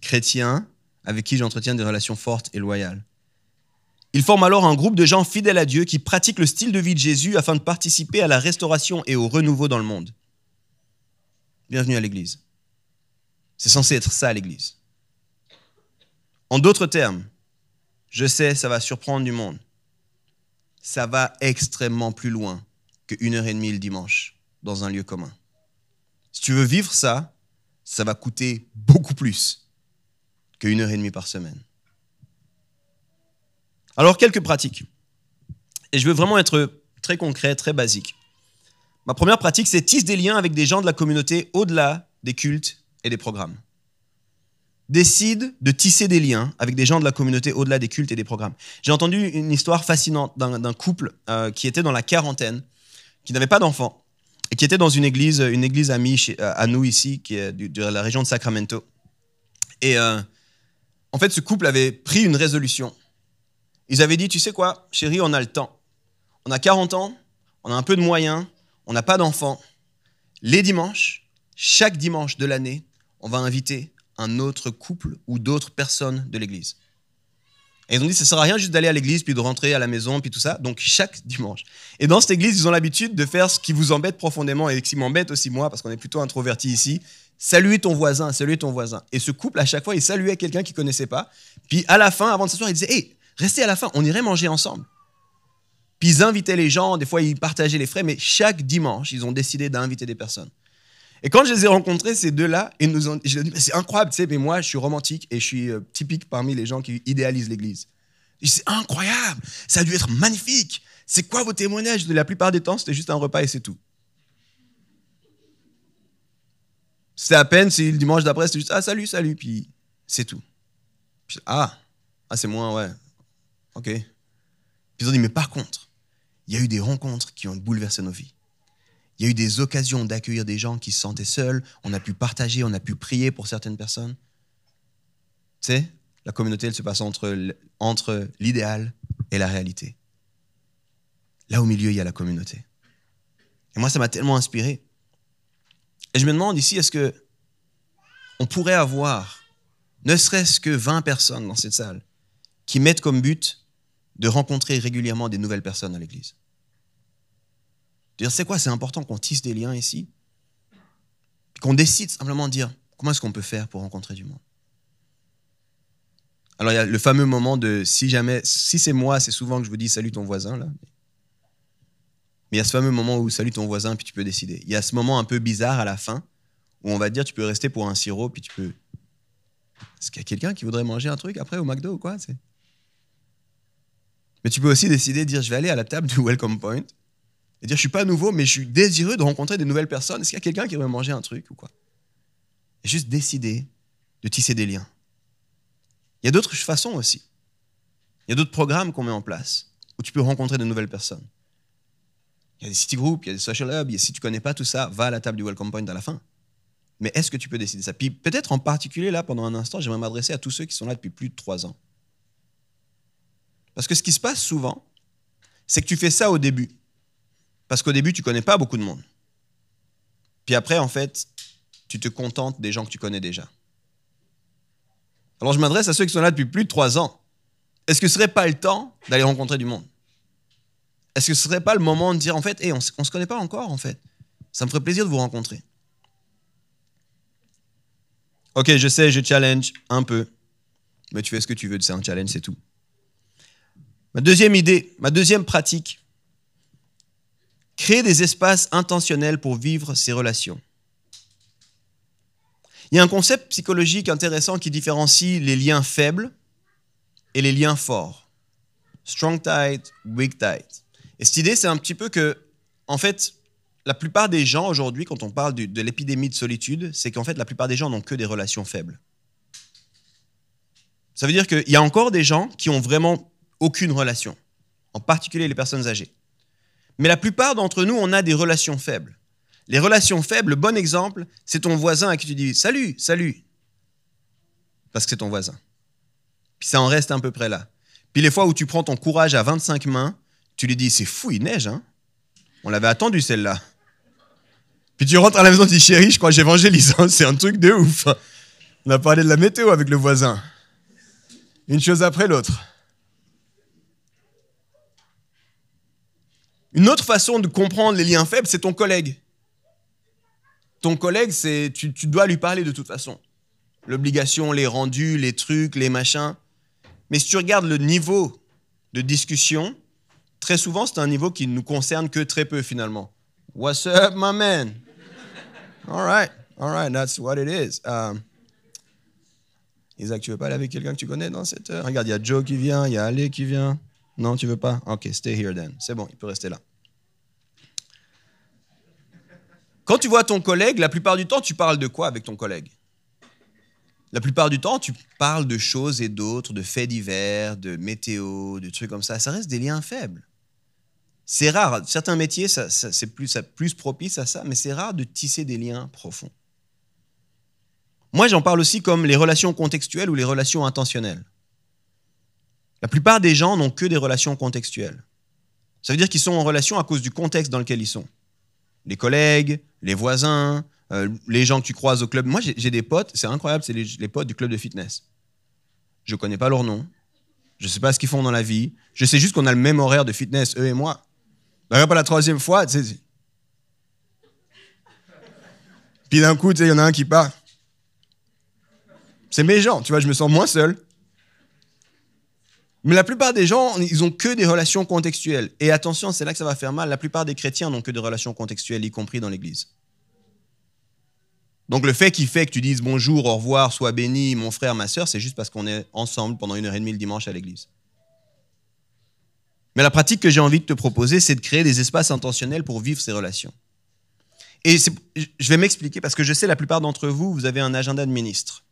chrétiens avec qui j'entretiens des relations fortes et loyales? Ils forment alors un groupe de gens fidèles à Dieu qui pratiquent le style de vie de Jésus afin de participer à la restauration et au renouveau dans le monde. Bienvenue à l'Église. C'est censé être ça l'Église. En d'autres termes, je sais, ça va surprendre du monde. Ça va extrêmement plus loin que une heure et demie le dimanche dans un lieu commun. Si tu veux vivre ça, ça va coûter beaucoup plus qu'une heure et demie par semaine. Alors, quelques pratiques. Et je veux vraiment être très concret, très basique. Ma première pratique, c'est tisse des liens avec des gens de la communauté au-delà des cultes et des programmes. Décide de tisser des liens avec des gens de la communauté au-delà des cultes et des programmes. J'ai entendu une histoire fascinante d'un couple euh, qui était dans la quarantaine, qui n'avait pas d'enfant, et qui était dans une église, une église amie euh, à nous ici, qui est de la région de Sacramento. Et euh, en fait, ce couple avait pris une résolution. Ils avaient dit, tu sais quoi, chérie, on a le temps. On a 40 ans, on a un peu de moyens, on n'a pas d'enfants. Les dimanches, chaque dimanche de l'année, on va inviter un autre couple ou d'autres personnes de l'église. Et ils ont dit, ça ne sert à rien juste d'aller à l'église, puis de rentrer à la maison, puis tout ça. Donc, chaque dimanche. Et dans cette église, ils ont l'habitude de faire ce qui vous embête profondément, et qui m'embête aussi moi, parce qu'on est plutôt introverti ici. Saluer ton voisin, saluer ton voisin. Et ce couple, à chaque fois, il saluait quelqu'un qu'il ne connaissait pas. Puis, à la fin, avant de s'asseoir, il disait, hé, restez à la fin, on irait manger ensemble. Puis, ils invitaient les gens, des fois, ils partageaient les frais, mais chaque dimanche, ils ont décidé d'inviter des personnes. Et quand je les ai rencontrés, ces deux-là, ils nous ont, je dit, c'est incroyable, tu sais, mais moi, je suis romantique et je suis euh, typique parmi les gens qui idéalisent l'Église. C'est incroyable, ça a dû être magnifique. C'est quoi vos témoignages La plupart des temps, c'était juste un repas et c'est tout. C'était à peine si le dimanche d'après, c'était juste ah salut, salut, puis c'est tout. ah, ah c'est moi, ouais. Ok. Puis ils ont dit mais par contre, il y a eu des rencontres qui ont bouleversé nos vies. Il y a eu des occasions d'accueillir des gens qui se sentaient seuls. On a pu partager, on a pu prier pour certaines personnes. Tu sais, la communauté, elle se passe entre, entre l'idéal et la réalité. Là au milieu, il y a la communauté. Et moi, ça m'a tellement inspiré. Et je me demande ici, est-ce que on pourrait avoir ne serait-ce que 20 personnes dans cette salle qui mettent comme but de rencontrer régulièrement des nouvelles personnes à l'église? C'est quoi? C'est important qu'on tisse des liens ici, qu'on décide simplement de dire comment est-ce qu'on peut faire pour rencontrer du monde? Alors il y a le fameux moment de si jamais, si c'est moi, c'est souvent que je vous dis salut ton voisin là. Mais il y a ce fameux moment où salut ton voisin puis tu peux décider. Il y a ce moment un peu bizarre à la fin où on va dire tu peux rester pour un sirop puis tu peux. Est-ce qu'il y a quelqu'un qui voudrait manger un truc après au McDo ou quoi Mais tu peux aussi décider de dire je vais aller à la table du Welcome Point et dire je suis pas nouveau, mais je suis désireux de rencontrer des nouvelles personnes. Est-ce qu'il y a quelqu'un qui veut manger un truc ou quoi? Et juste décider de tisser des liens. Il y a d'autres façons aussi. Il y a d'autres programmes qu'on met en place où tu peux rencontrer de nouvelles personnes. Il y a des city groups, il y a des social hubs. Et si tu connais pas tout ça, va à la table du welcome point à la fin. Mais est-ce que tu peux décider ça? Puis peut-être en particulier là, pendant un instant, j'aimerais m'adresser à tous ceux qui sont là depuis plus de trois ans. Parce que ce qui se passe souvent, c'est que tu fais ça au début. Parce qu'au début, tu connais pas beaucoup de monde. Puis après, en fait, tu te contentes des gens que tu connais déjà. Alors je m'adresse à ceux qui sont là depuis plus de trois ans. Est-ce que ce serait pas le temps d'aller rencontrer du monde? Est-ce que ce serait pas le moment de dire, en fait, hey, on ne se connaît pas encore, en fait. Ça me ferait plaisir de vous rencontrer. Ok, je sais, je challenge un peu. Mais tu fais ce que tu veux, c'est un challenge, c'est tout. Ma deuxième idée, ma deuxième pratique, Créer des espaces intentionnels pour vivre ces relations. Il y a un concept psychologique intéressant qui différencie les liens faibles et les liens forts. Strong tight, weak tight. Et cette idée, c'est un petit peu que, en fait, la plupart des gens aujourd'hui, quand on parle de l'épidémie de solitude, c'est qu'en fait, la plupart des gens n'ont que des relations faibles. Ça veut dire qu'il y a encore des gens qui ont vraiment aucune relation, en particulier les personnes âgées. Mais la plupart d'entre nous, on a des relations faibles. Les relations faibles, le bon exemple, c'est ton voisin à qui tu dis salut, salut. Parce que c'est ton voisin. Puis ça en reste à peu près là. Puis les fois où tu prends ton courage à 25 mains, tu lui dis c'est fou, il neige, hein On l'avait attendu celle-là. Puis tu rentres à la maison, tu dis chérie, je crois que j'évangélise, hein. c'est un truc de ouf. On a parlé de la météo avec le voisin. Une chose après l'autre. Une autre façon de comprendre les liens faibles, c'est ton collègue. Ton collègue, c'est tu, dois lui parler de toute façon. L'obligation, les rendus, les trucs, les machins. Mais si tu regardes le niveau de discussion, très souvent, c'est un niveau qui ne nous concerne que très peu finalement. What's up, my man? All right, All right, that's what it is. Um, Isaac, tu veux pas aller avec quelqu'un que tu connais dans cette heure? Regarde, il y a Joe qui vient, il y a Ali qui vient. Non, tu veux pas? Ok, stay here then. C'est bon, il peut rester là. Quand tu vois ton collègue, la plupart du temps, tu parles de quoi avec ton collègue? La plupart du temps, tu parles de choses et d'autres, de faits divers, de météo, de trucs comme ça. Ça reste des liens faibles. C'est rare. Certains métiers, c'est plus propice à ça, mais c'est rare de tisser des liens profonds. Moi, j'en parle aussi comme les relations contextuelles ou les relations intentionnelles. La plupart des gens n'ont que des relations contextuelles. Ça veut dire qu'ils sont en relation à cause du contexte dans lequel ils sont. Les collègues, les voisins, euh, les gens que tu croises au club. Moi, j'ai des potes, c'est incroyable, c'est les, potes du club de fitness. Je ne connais pas leur nom, je ne sais pas ce qu'ils font dans la vie, je sais juste qu'on a le même horaire de fitness, eux et moi. Bah, pas la troisième fois, tu sais. Puis d'un coup, tu sais, il y en a un qui part. C'est mes gens, tu vois, je me sens moins seul. Mais la plupart des gens, ils ont que des relations contextuelles. Et attention, c'est là que ça va faire mal. La plupart des chrétiens n'ont que des relations contextuelles, y compris dans l'Église. Donc le fait qui fait que tu dises bonjour, au revoir, sois béni, mon frère, ma soeur, c'est juste parce qu'on est ensemble pendant une heure et demie le dimanche à l'Église. Mais la pratique que j'ai envie de te proposer, c'est de créer des espaces intentionnels pour vivre ces relations. Et je vais m'expliquer parce que je sais la plupart d'entre vous, vous avez un agenda de ministre.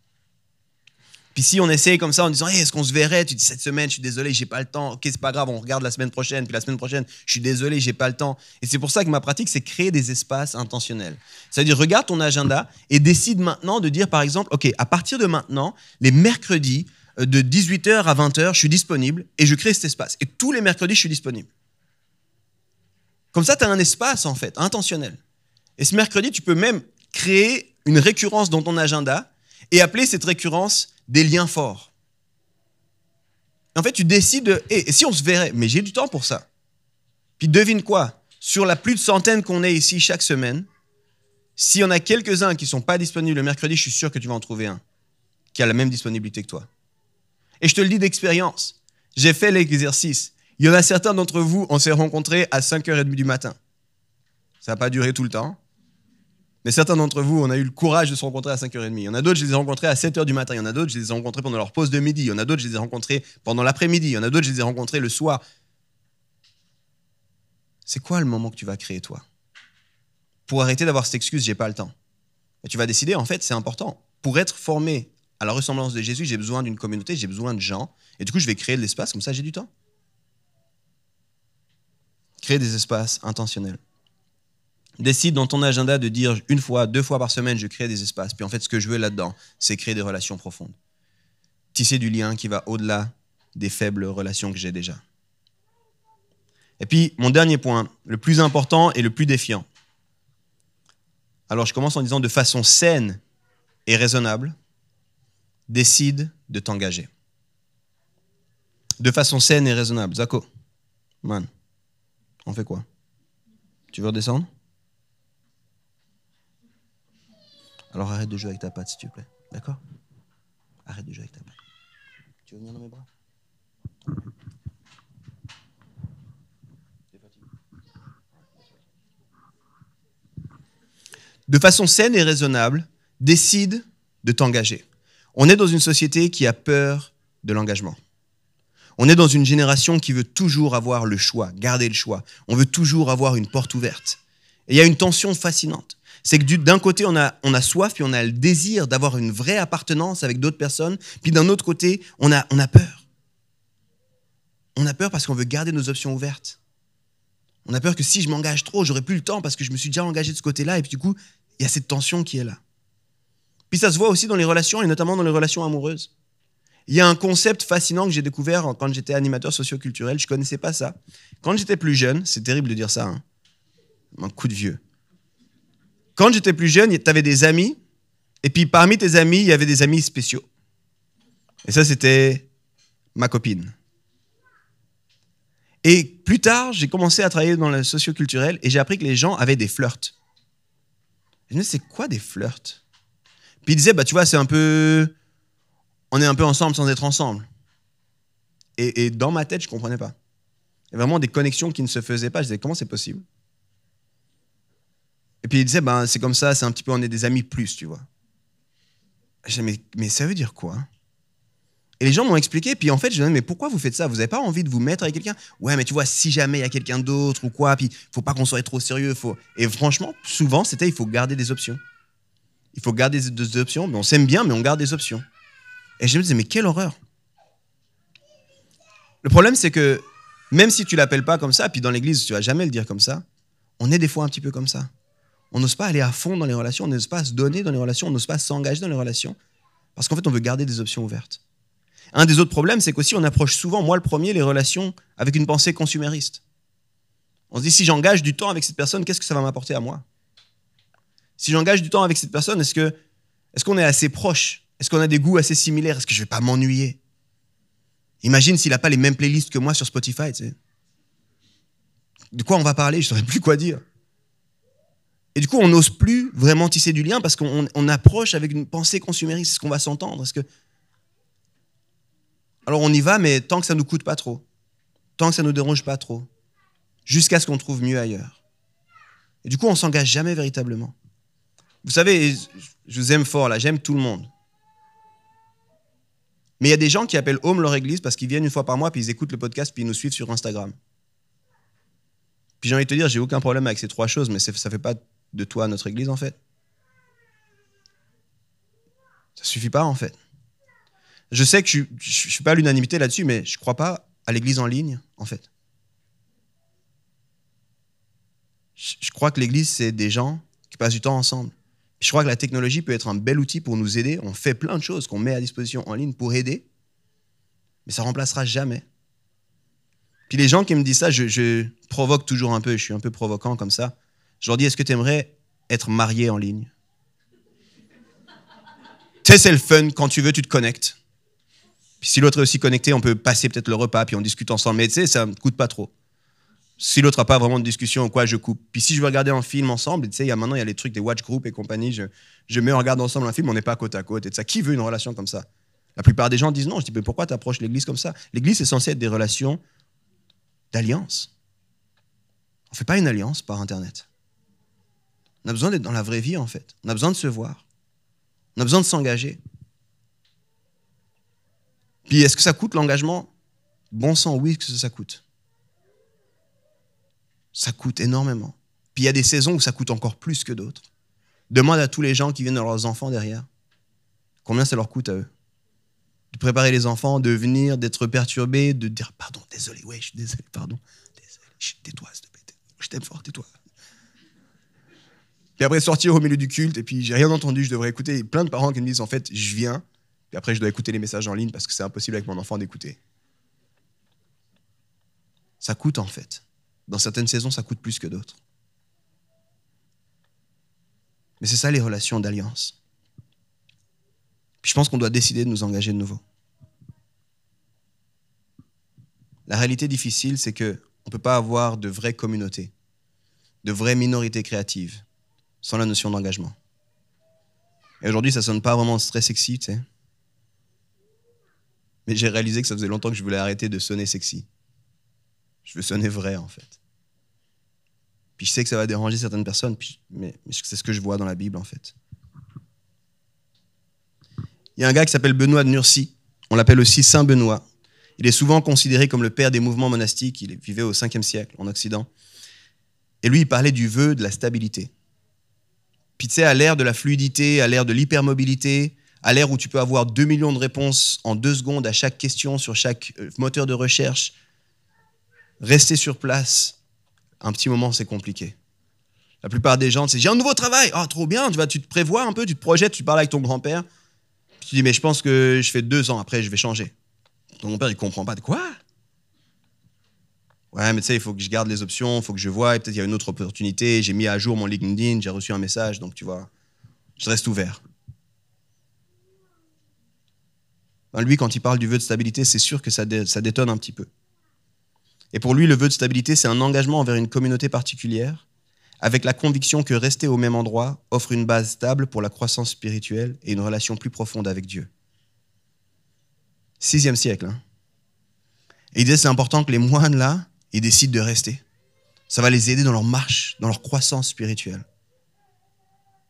Puis si on essaye comme ça en disant est-ce qu'on se verrait? Tu dis cette semaine, je suis désolé, j'ai pas le temps. Ok, c'est pas grave, on regarde la semaine prochaine. Puis la semaine prochaine, je suis désolé, j'ai pas le temps. Et c'est pour ça que ma pratique, c'est créer des espaces intentionnels. C'est-à-dire, regarde ton agenda et décide maintenant de dire par exemple ok, à partir de maintenant, les mercredis euh, de 18h à 20h, je suis disponible et je crée cet espace. Et tous les mercredis, je suis disponible. Comme ça, tu as un espace en fait, intentionnel. Et ce mercredi, tu peux même créer une récurrence dans ton agenda et appeler cette récurrence des liens forts. En fait, tu décides, de, et si on se verrait, mais j'ai du temps pour ça. Puis devine quoi? Sur la plus de centaines qu'on est ici chaque semaine, s'il y en a quelques-uns qui ne sont pas disponibles le mercredi, je suis sûr que tu vas en trouver un qui a la même disponibilité que toi. Et je te le dis d'expérience. J'ai fait l'exercice. Il y en a certains d'entre vous, on s'est rencontrés à 5h30 du matin. Ça n'a pas duré tout le temps. Mais certains d'entre vous, on a eu le courage de se rencontrer à 5h30. Il y en a d'autres, je les ai rencontrés à 7h du matin. Il y en a d'autres, je les ai rencontrés pendant leur pause de midi. Il y en a d'autres, je les ai rencontrés pendant l'après-midi. Il y en a d'autres, je les ai rencontrés le soir. C'est quoi le moment que tu vas créer, toi? Pour arrêter d'avoir cette excuse, j'ai pas le temps. Et tu vas décider, en fait, c'est important. Pour être formé à la ressemblance de Jésus, j'ai besoin d'une communauté, j'ai besoin de gens. Et du coup, je vais créer de l'espace, comme ça, j'ai du temps. Créer des espaces intentionnels. Décide dans ton agenda de dire une fois, deux fois par semaine, je crée des espaces. Puis en fait, ce que je veux là-dedans, c'est créer des relations profondes. Tisser du lien qui va au-delà des faibles relations que j'ai déjà. Et puis, mon dernier point, le plus important et le plus défiant. Alors, je commence en disant de façon saine et raisonnable, décide de t'engager. De façon saine et raisonnable. Zako, man, on fait quoi? Tu veux redescendre? Alors arrête de jouer avec ta patte, s'il te plaît. D'accord? Arrête de jouer avec ta patte. Tu veux venir dans mes bras? De façon saine et raisonnable, décide de t'engager. On est dans une société qui a peur de l'engagement. On est dans une génération qui veut toujours avoir le choix, garder le choix. On veut toujours avoir une porte ouverte. Et il y a une tension fascinante c'est que d'un côté, on a, on a soif, puis on a le désir d'avoir une vraie appartenance avec d'autres personnes, puis d'un autre côté, on a, on a peur. On a peur parce qu'on veut garder nos options ouvertes. On a peur que si je m'engage trop, j'aurai plus le temps parce que je me suis déjà engagé de ce côté-là, et puis du coup, il y a cette tension qui est là. Puis ça se voit aussi dans les relations, et notamment dans les relations amoureuses. Il y a un concept fascinant que j'ai découvert quand j'étais animateur socioculturel, je ne connaissais pas ça. Quand j'étais plus jeune, c'est terrible de dire ça, hein. un coup de vieux. Quand j'étais plus jeune, tu avais des amis, et puis parmi tes amis, il y avait des amis spéciaux. Et ça, c'était ma copine. Et plus tard, j'ai commencé à travailler dans le socioculturel et j'ai appris que les gens avaient des flirts. Je me disais, c'est quoi des flirts? Puis ils disaient, bah, tu vois, c'est un peu. On est un peu ensemble sans être ensemble. Et, et dans ma tête, je ne comprenais pas. Il y avait vraiment des connexions qui ne se faisaient pas. Je disais, comment c'est possible? Et puis il disait, ben, c'est comme ça, c'est un petit peu, on est des amis plus, tu vois. Je disais, mais, ça veut dire quoi? Et les gens m'ont expliqué, puis en fait, je me mais pourquoi vous faites ça? Vous n'avez pas envie de vous mettre avec quelqu'un? Ouais, mais tu vois, si jamais il y a quelqu'un d'autre ou quoi, puis faut pas qu'on soit trop sérieux. Faut... Et franchement, souvent, c'était, il faut garder des options. Il faut garder des options, mais on s'aime bien, mais on garde des options. Et je me disais, mais quelle horreur Le problème, c'est que même si tu l'appelles pas comme ça, puis dans l'église, tu vas jamais le dire comme ça, on est des fois un petit peu comme ça. On n'ose pas aller à fond dans les relations, on n'ose pas se donner dans les relations, on n'ose pas s'engager dans les relations, parce qu'en fait, on veut garder des options ouvertes. Un des autres problèmes, c'est qu'aussi, on approche souvent, moi le premier, les relations avec une pensée consumériste. On se dit, si j'engage du temps avec cette personne, qu'est-ce que ça va m'apporter à moi? Si j'engage du temps avec cette personne, est-ce que est-ce qu'on est assez proche? Est-ce qu'on a des goûts assez similaires? Est-ce que je vais pas m'ennuyer? Imagine s'il n'a pas les mêmes playlists que moi sur Spotify. Tu sais. De quoi on va parler? Je ne saurais plus quoi dire. Et du coup, on n'ose plus vraiment tisser du lien parce qu'on approche avec une pensée consumériste. Est-ce qu'on va s'entendre que alors on y va, mais tant que ça ne nous coûte pas trop, tant que ça ne nous dérange pas trop, jusqu'à ce qu'on trouve mieux ailleurs. Et du coup, on s'engage jamais véritablement. Vous savez, je vous aime fort là, j'aime tout le monde. Mais il y a des gens qui appellent Home leur église parce qu'ils viennent une fois par mois, puis ils écoutent le podcast, puis ils nous suivent sur Instagram. Puis j'ai envie de te dire, j'ai aucun problème avec ces trois choses, mais ça ne fait pas de toi notre église en fait. Ça suffit pas en fait. Je sais que je ne suis pas à l'unanimité là-dessus, mais je ne crois pas à l'église en ligne en fait. Je crois que l'église, c'est des gens qui passent du temps ensemble. Je crois que la technologie peut être un bel outil pour nous aider. On fait plein de choses qu'on met à disposition en ligne pour aider, mais ça remplacera jamais. Puis les gens qui me disent ça, je, provoque toujours un peu, je suis un peu provoquant comme ça. Je leur dis, est-ce que tu aimerais être marié en ligne? Tu sais, c'est le fun, quand tu veux, tu te connectes. Puis si l'autre est aussi connecté, on peut passer peut-être le repas, puis on discute ensemble. Mais tu sais, ça ne coûte pas trop si l'autre n'a pas vraiment de discussion ou quoi, je coupe. Puis si je veux regarder un film ensemble, tu sais, maintenant il y a les trucs des watch group et compagnie, je, je mets on regarde ensemble un film, on n'est pas côte à côte et ça. Qui veut une relation comme ça? La plupart des gens disent non. Je dis mais pourquoi tu approches l'Église comme ça? L'Église est censée être des relations d'alliance. On fait pas une alliance par Internet. On a besoin d'être dans la vraie vie en fait. On a besoin de se voir. On a besoin de s'engager. Puis est-ce que ça coûte l'engagement? Bon sang, oui que ça coûte? Ça coûte énormément. Puis il y a des saisons où ça coûte encore plus que d'autres. Demande à tous les gens qui viennent de leurs enfants derrière combien ça leur coûte à eux? De préparer les enfants, de venir, d'être perturbés, de dire pardon, désolé, ouais, je suis désolé, pardon, désolé, tais-toi, je t'aime fort, tais-toi. Puis après sortir au milieu du culte, et puis j'ai rien entendu, je devrais écouter. Plein de parents qui me disent en fait, je viens, puis après je dois écouter les messages en ligne parce que c'est impossible avec mon enfant d'écouter. Ça coûte en fait. Dans certaines saisons, ça coûte plus que d'autres. Mais c'est ça les relations d'alliance. Puis je pense qu'on doit décider de nous engager de nouveau. La réalité difficile, c'est qu'on ne peut pas avoir de vraies communautés, de vraies minorités créatives, sans la notion d'engagement. Et aujourd'hui, ça sonne pas vraiment très sexy, tu sais. Mais j'ai réalisé que ça faisait longtemps que je voulais arrêter de sonner sexy. Je veux sonner vrai, en fait. Puis je sais que ça va déranger certaines personnes, mais, c'est ce que je vois dans la Bible, en fait. Il y a un gars qui s'appelle Benoît de Nursie. On l'appelle aussi Saint Benoît. Il est souvent considéré comme le père des mouvements monastiques. Il vivait au 5e siècle en Occident. Et lui, il parlait du vœu de la stabilité. Puis tu sais, à l'ère de la fluidité, à l'ère de l'hypermobilité, à l'ère où tu peux avoir 2 millions de réponses en deux secondes à chaque question sur chaque euh, moteur de recherche, rester sur place, un petit moment, c'est compliqué. La plupart des gens, c'est j'ai un nouveau travail. Ah, trop bien, tu, vas, tu te prévois un peu, tu te projettes, tu parles avec ton grand-père. Tu dis, mais je pense que je fais deux ans, après, je vais changer. Ton grand-père, il comprend pas. De quoi Ouais, mais tu sais, il faut que je garde les options, il faut que je vois, peut-être il y a une autre opportunité. J'ai mis à jour mon LinkedIn, j'ai reçu un message, donc tu vois, je reste ouvert. Ben, lui, quand il parle du vœu de stabilité, c'est sûr que ça, ça détonne un petit peu. Et pour lui, le vœu de stabilité, c'est un engagement envers une communauté particulière, avec la conviction que rester au même endroit offre une base stable pour la croissance spirituelle et une relation plus profonde avec Dieu. Sixième siècle. Hein. Et il disait c'est important que les moines là, ils décident de rester. Ça va les aider dans leur marche, dans leur croissance spirituelle.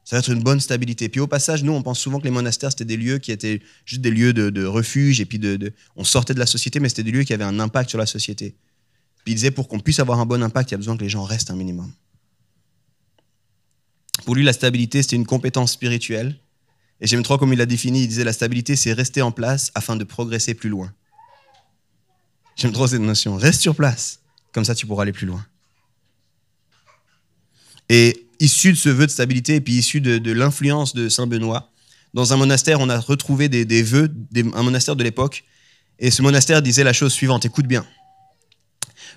Ça va être une bonne stabilité. Puis au passage, nous, on pense souvent que les monastères, c'était des lieux qui étaient juste des lieux de, refuge, et puis de, on sortait de la société, mais c'était des lieux qui avaient un impact sur la société. Puis il disait, pour qu'on puisse avoir un bon impact, il y a besoin que les gens restent un minimum. Pour lui, la stabilité, c'était une compétence spirituelle. Et j'aime trop comme il l'a défini, il disait, la stabilité, c'est rester en place afin de progresser plus loin. J'aime trop cette notion. Reste sur place, comme ça tu pourras aller plus loin. Et issu de ce vœu de stabilité et puis issu de, l'influence de Saint Benoît, dans un monastère, on a retrouvé des, vœux, un monastère de l'époque, et ce monastère disait la chose suivante, écoute bien.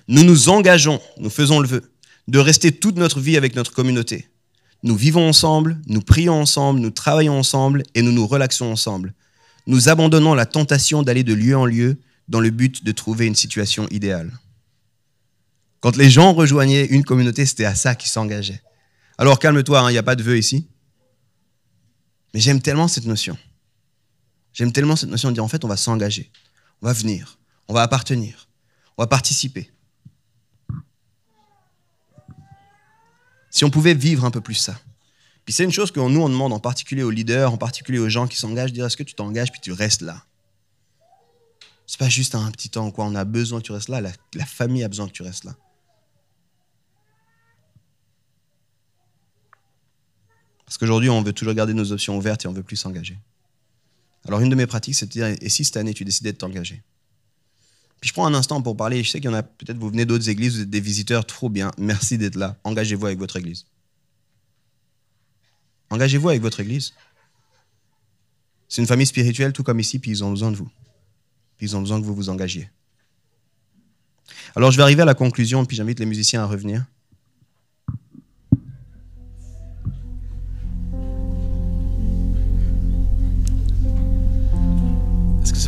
Nous nous engageons, nous faisons le vœu, de rester toute notre vie avec notre communauté. Nous vivons ensemble, nous prions ensemble, nous travaillons ensemble et nous nous relaxons ensemble. Nous abandonnons la tentation d'aller de lieu en lieu dans le but de trouver une situation idéale. Quand les gens rejoignaient une communauté, c'était à ça qu'ils s'engageaient. Alors calme-toi, hein, il n'y a pas de vœu ici. Mais j'aime tellement cette notion. J'aime tellement cette notion de dire en fait, on va s'engager, on va venir, on va appartenir, on va participer. Si on pouvait vivre un peu plus ça. Puis c'est une chose que nous, on demande en particulier aux leaders, en particulier aux gens qui s'engagent, dire est-ce que tu t'engages puis tu restes là? C'est pas juste un petit temps, quoi. On a besoin que tu restes là, la famille a besoin que tu restes là. Parce qu'aujourd'hui, on veut toujours garder nos options ouvertes et on veut plus s'engager. Alors, une de mes pratiques, c'est de dire et si cette année, tu décidais de t'engager? Puis je prends un instant pour parler. Je sais qu'il y en a peut-être, vous venez d'autres églises, vous êtes des visiteurs, trop bien. Merci d'être là. Engagez-vous avec votre église. Engagez-vous avec votre église. C'est une famille spirituelle, tout comme ici, puis ils ont besoin de vous. Puis ils ont besoin que vous vous engagiez. Alors, je vais arriver à la conclusion, puis j'invite les musiciens à revenir.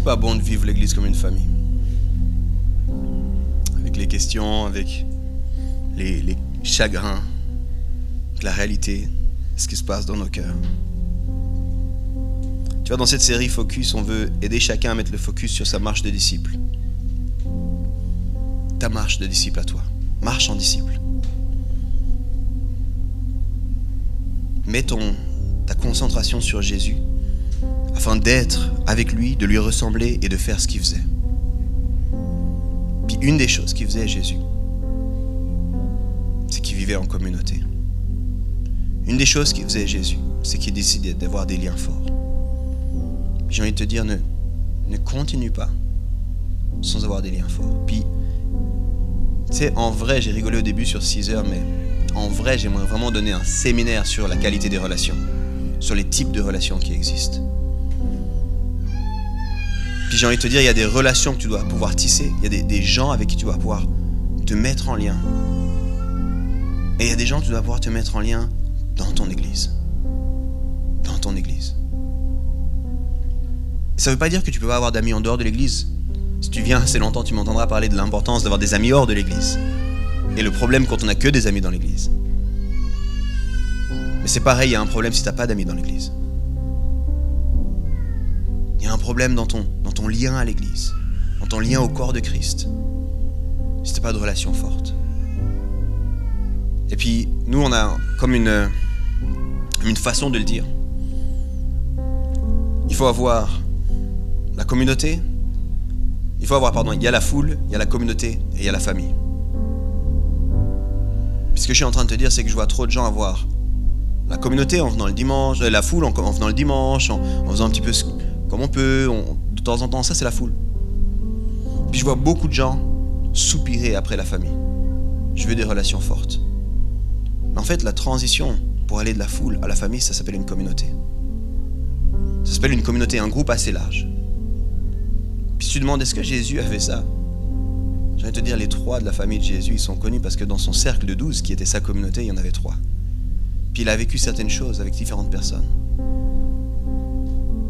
C'est pas bon de vivre l'Église comme une famille Avec les questions, avec les, chagrins, avec la réalité, ce qui se passe dans nos cœurs. Tu vois, dans cette série Focus, on veut aider chacun à mettre le focus sur sa marche de disciple. Ta marche de disciple à toi. Marche en disciple. Mets ta concentration sur Jésus afin d'être avec lui, de lui ressembler et de faire ce qu'il faisait. Puis une des choses qu'il faisait Jésus, c'est qu'il vivait en communauté. Une des choses qu'il faisait Jésus, c'est qu'il décidait d'avoir des liens forts. J'ai envie de te dire, ne, ne continue pas sans avoir des liens forts. Puis, tu sais, en vrai, j'ai rigolé au début sur 6 heures, mais en vrai, j'aimerais vraiment donner un séminaire sur la qualité des relations, sur les types de relations qui existent j'ai envie de te dire, il y a des relations que tu dois pouvoir tisser. Il y a des, gens avec qui tu dois pouvoir te mettre en lien. Et il y a des gens que tu dois pouvoir te mettre en lien dans ton église. Dans ton église. Ça ne veut pas dire que tu peux pas avoir d'amis en dehors de l'église. Si tu viens assez longtemps, tu m'entendras parler de l'importance d'avoir des amis hors de l'église. Et le problème quand on n'a que des amis dans l'église. Mais c'est pareil, il y a un problème si tu n'as pas d'amis dans l'église. Il y a un problème dans ton, ton lien à l'Église, dans ton lien au corps de Christ, si tu pas de relation forte. Et puis, nous, on a comme une, façon de le dire. Il faut avoir la communauté, il faut avoir, pardon, il y a la foule, il y a la communauté et il y a la famille. Puis ce que je suis en train de te dire, c'est que je vois trop de gens avoir la communauté en venant le dimanche, la foule en, venant le dimanche, en, en faisant un petit peu comme on peut, temps en temps, ça c'est la foule. Puis je vois beaucoup de gens soupirer après la famille. Je veux des relations fortes. Mais en fait, la transition pour aller de la foule à la famille, ça s'appelle une communauté. Ça s'appelle une communauté, un groupe assez large. Puis tu te demandes, est-ce que Jésus a fait ça? Je vais te dire, les trois de la famille de Jésus, ils sont connus parce que dans son cercle de douze, qui était sa communauté, il y en avait trois. Puis il a vécu certaines choses avec différentes personnes.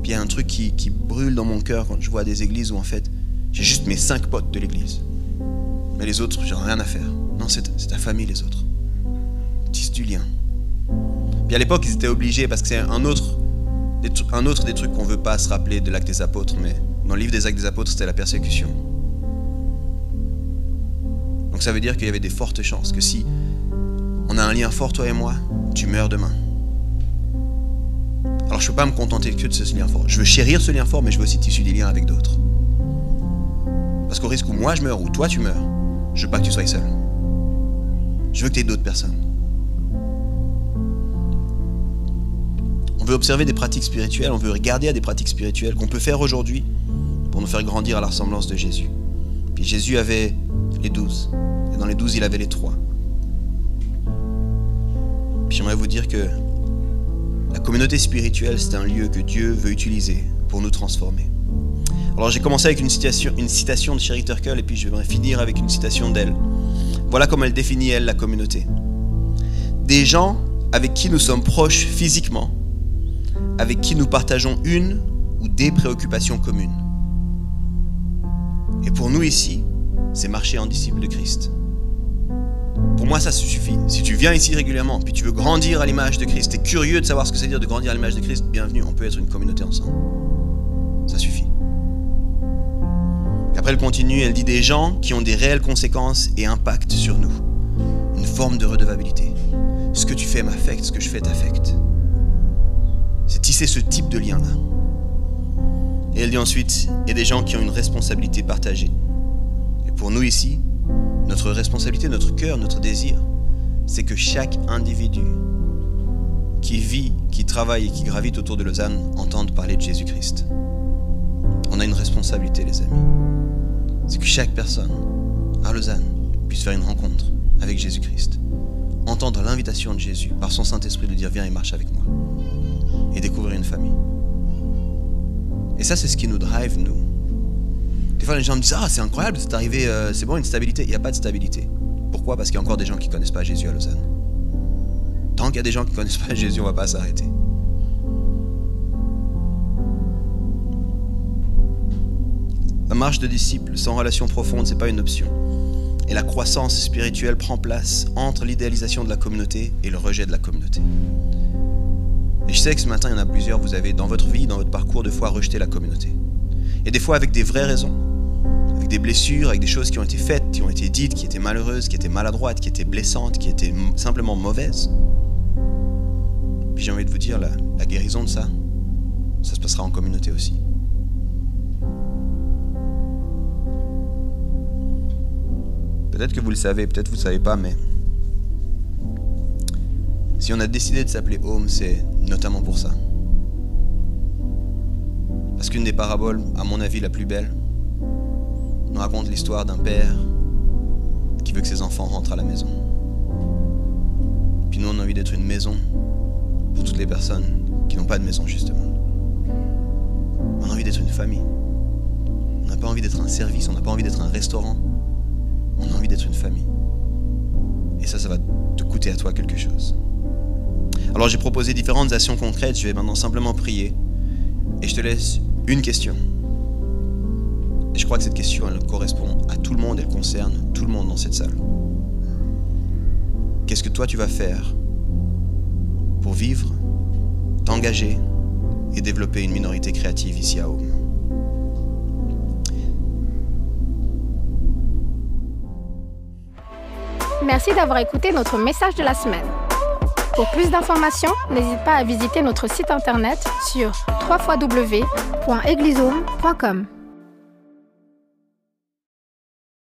Il y a un truc qui, brûle dans mon cœur quand je vois des églises où en fait, j'ai juste mes cinq potes de l'église. Mais les autres, j'ai rien à faire. Non, c'est ta famille, les autres. Tisse du lien. Puis à l'époque, ils étaient obligés parce que c'est un autre, un des trucs qu'on veut pas se rappeler de l'acte des apôtres, mais dans le livre des actes des apôtres, c'était la persécution. Donc ça veut dire qu'il y avait des fortes chances que si on a un lien fort, toi et moi, tu meurs demain. Alors je ne peux pas me contenter que de ce lien fort. Je veux chérir ce lien fort, mais je veux aussi tisser des liens avec d'autres. Parce qu'au risque où moi je meurs ou toi tu meurs, je veux pas que tu sois seul. Je veux que tu aies d'autres personnes. On veut observer des pratiques spirituelles, on veut regarder à des pratiques spirituelles qu'on peut faire aujourd'hui pour nous faire grandir à la ressemblance de Jésus. Puis Jésus avait les douze, et dans les douze il avait les trois. Puis j'aimerais vous dire que la communauté spirituelle, c'est un lieu que Dieu veut utiliser pour nous transformer. Alors j'ai commencé avec une citation, une citation de Sherry Turkle et puis je vais finir avec une citation d'elle. Voilà comment elle définit, elle, la communauté. Des gens avec qui nous sommes proches physiquement, avec qui nous partageons une ou des préoccupations communes. Et pour nous ici, c'est marcher en disciple de Christ. Pour moi, ça suffit. Si tu viens ici régulièrement, puis tu veux grandir à l'image de Christ, tu es curieux de savoir ce que c'est dire de grandir à l'image de Christ, bienvenue, on peut être une communauté ensemble. Ça suffit. après, elle continue, elle dit des gens qui ont des réelles conséquences et impacts sur nous. Une forme de redevabilité. Ce que tu fais m'affecte, ce que je fais t'affecte. C'est tisser ce type de lien-là. Et elle dit ensuite, il y a des gens qui ont une responsabilité partagée. Et pour nous ici, notre responsabilité, notre cœur, notre désir, c'est que chaque individu qui vit, qui travaille et qui gravite autour de Lausanne entende parler de Jésus-Christ. On a une responsabilité, les amis. C'est que chaque personne à Lausanne puisse faire une rencontre avec Jésus-Christ. Entendre l'invitation de Jésus par son Saint-Esprit de dire viens et marche avec moi. Et découvrir une famille. Et ça, c'est ce qui nous drive, nous. Des fois, les gens me disent Ah, c'est incroyable, c'est arrivé, euh, c'est bon, une stabilité. Il n'y a pas de stabilité. Pourquoi? Parce qu'il y a encore des gens qui ne connaissent pas Jésus à Lausanne. Tant qu'il y a des gens qui ne connaissent pas Jésus, on ne va pas s'arrêter. La marche de disciples sans relation profonde, c'est pas une option. Et la croissance spirituelle prend place entre l'idéalisation de la communauté et le rejet de la communauté. Et je sais que ce matin, il y en a plusieurs, vous avez dans votre vie, dans votre parcours, de fois rejeté la communauté. Et des fois avec des vraies raisons. Des blessures, avec des choses qui ont été faites, qui ont été dites, qui étaient malheureuses, qui étaient maladroites, qui étaient blessantes, qui étaient simplement mauvaises. Puis j'ai envie de vous dire, la, la guérison de ça, ça se passera en communauté aussi. Peut-être que vous le savez, peut-être vous ne savez pas, mais si on a décidé de s'appeler Home, c'est notamment pour ça. Parce qu'une des paraboles, à mon avis la plus belle, nous raconte l'histoire d'un père qui veut que ses enfants rentrent à la maison. Puis nous, on a envie d'être une maison pour toutes les personnes qui n'ont pas de maison, justement. On a envie d'être une famille. On n'a pas envie d'être un service, on n'a pas envie d'être un restaurant. On a envie d'être une famille. Et ça, ça va te coûter à toi quelque chose. Alors j'ai proposé différentes actions concrètes, je vais maintenant simplement prier. Et je te laisse une question. Et je crois que cette question, correspond à tout le monde, elle concerne tout le monde dans cette salle. Qu'est-ce que toi tu vas faire pour vivre, t'engager et développer une minorité créative ici à Home Merci d'avoir écouté notre message de la semaine. Pour plus d'informations, n'hésite pas à visiter notre site internet sur www.eglisome.com.